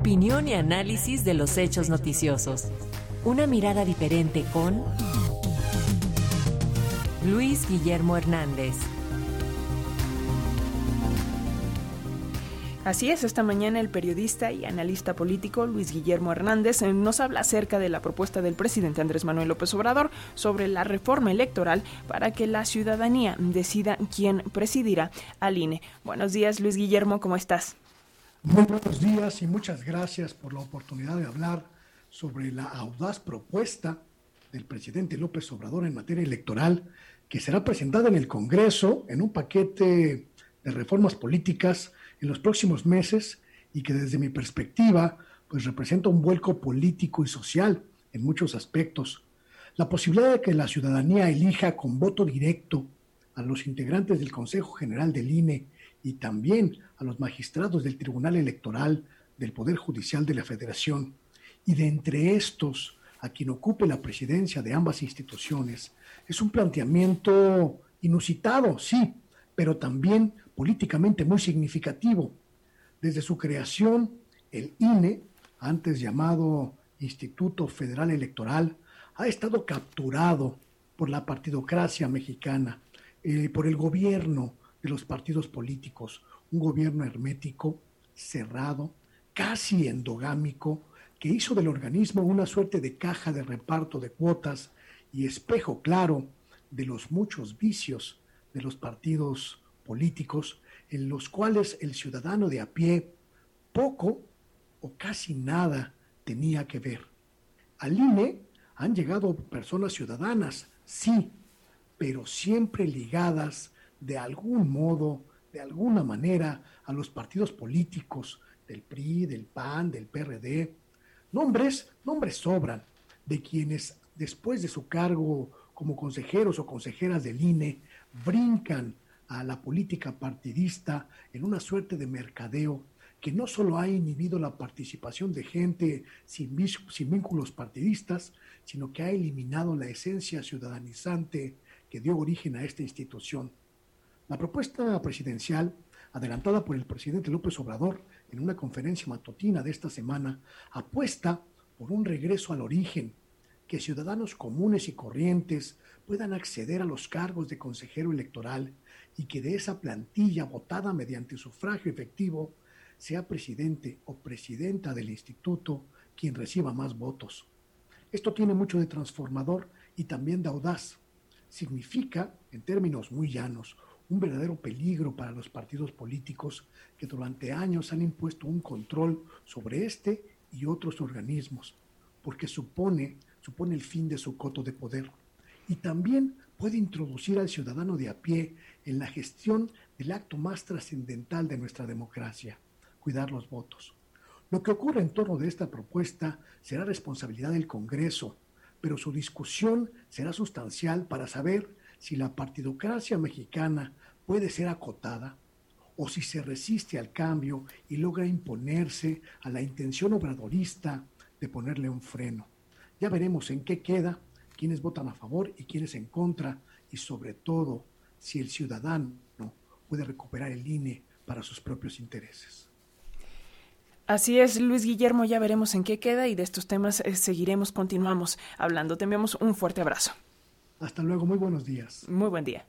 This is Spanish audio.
Opinión y análisis de los hechos noticiosos. Una mirada diferente con Luis Guillermo Hernández. Así es, esta mañana el periodista y analista político Luis Guillermo Hernández eh, nos habla acerca de la propuesta del presidente Andrés Manuel López Obrador sobre la reforma electoral para que la ciudadanía decida quién presidirá al INE. Buenos días, Luis Guillermo, ¿cómo estás? Muy buenos días y muchas gracias por la oportunidad de hablar sobre la audaz propuesta del presidente López Obrador en materia electoral que será presentada en el Congreso en un paquete de reformas políticas en los próximos meses y que desde mi perspectiva pues representa un vuelco político y social en muchos aspectos. La posibilidad de que la ciudadanía elija con voto directo a los integrantes del Consejo General del INE y también a los magistrados del Tribunal Electoral del Poder Judicial de la Federación y de entre estos a quien ocupe la presidencia de ambas instituciones es un planteamiento inusitado, sí, pero también políticamente muy significativo. Desde su creación, el INE, antes llamado Instituto Federal Electoral, ha estado capturado por la partidocracia mexicana, eh, por el gobierno de los partidos políticos, un gobierno hermético, cerrado, casi endogámico, que hizo del organismo una suerte de caja de reparto de cuotas y espejo claro de los muchos vicios de los partidos políticos en los cuales el ciudadano de a pie poco o casi nada tenía que ver. Al INE han llegado personas ciudadanas, sí, pero siempre ligadas de algún modo, de alguna manera, a los partidos políticos del PRI, del PAN, del PRD. Nombres, nombres sobran de quienes después de su cargo como consejeros o consejeras del INE brincan a la política partidista en una suerte de mercadeo que no solo ha inhibido la participación de gente sin, sin, vínculos partidistas, sino que ha eliminado la esencia ciudadanizante que dio origen a esta institución. La propuesta presidencial, adelantada por el presidente López Obrador en una conferencia matutina de esta semana, apuesta por un regreso al origen, que ciudadanos comunes y corrientes puedan acceder a los cargos de consejero electoral y que de esa plantilla votada mediante sufragio efectivo sea presidente o presidenta del instituto quien reciba más votos. Esto tiene mucho de transformador y también de audaz. Significa, en términos muy llanos, un verdadero peligro para los partidos políticos que durante años han impuesto un control sobre este y otros organismos, porque supone, supone el fin de su coto de poder. Y también puede introducir al ciudadano de a pie en la gestión del acto más trascendental de nuestra democracia, cuidar los votos. Lo que ocurre en torno de esta propuesta será responsabilidad del Congreso, pero su discusión será sustancial para saber si la partidocracia mexicana puede ser acotada o si se resiste al cambio y logra imponerse a la intención obradorista de ponerle un freno. Ya veremos en qué queda quiénes votan a favor y quiénes en contra, y sobre todo si el ciudadano puede recuperar el INE para sus propios intereses. Así es, Luis Guillermo, ya veremos en qué queda y de estos temas eh, seguiremos, continuamos hablando. Te enviamos un fuerte abrazo. Hasta luego, muy buenos días. Muy buen día.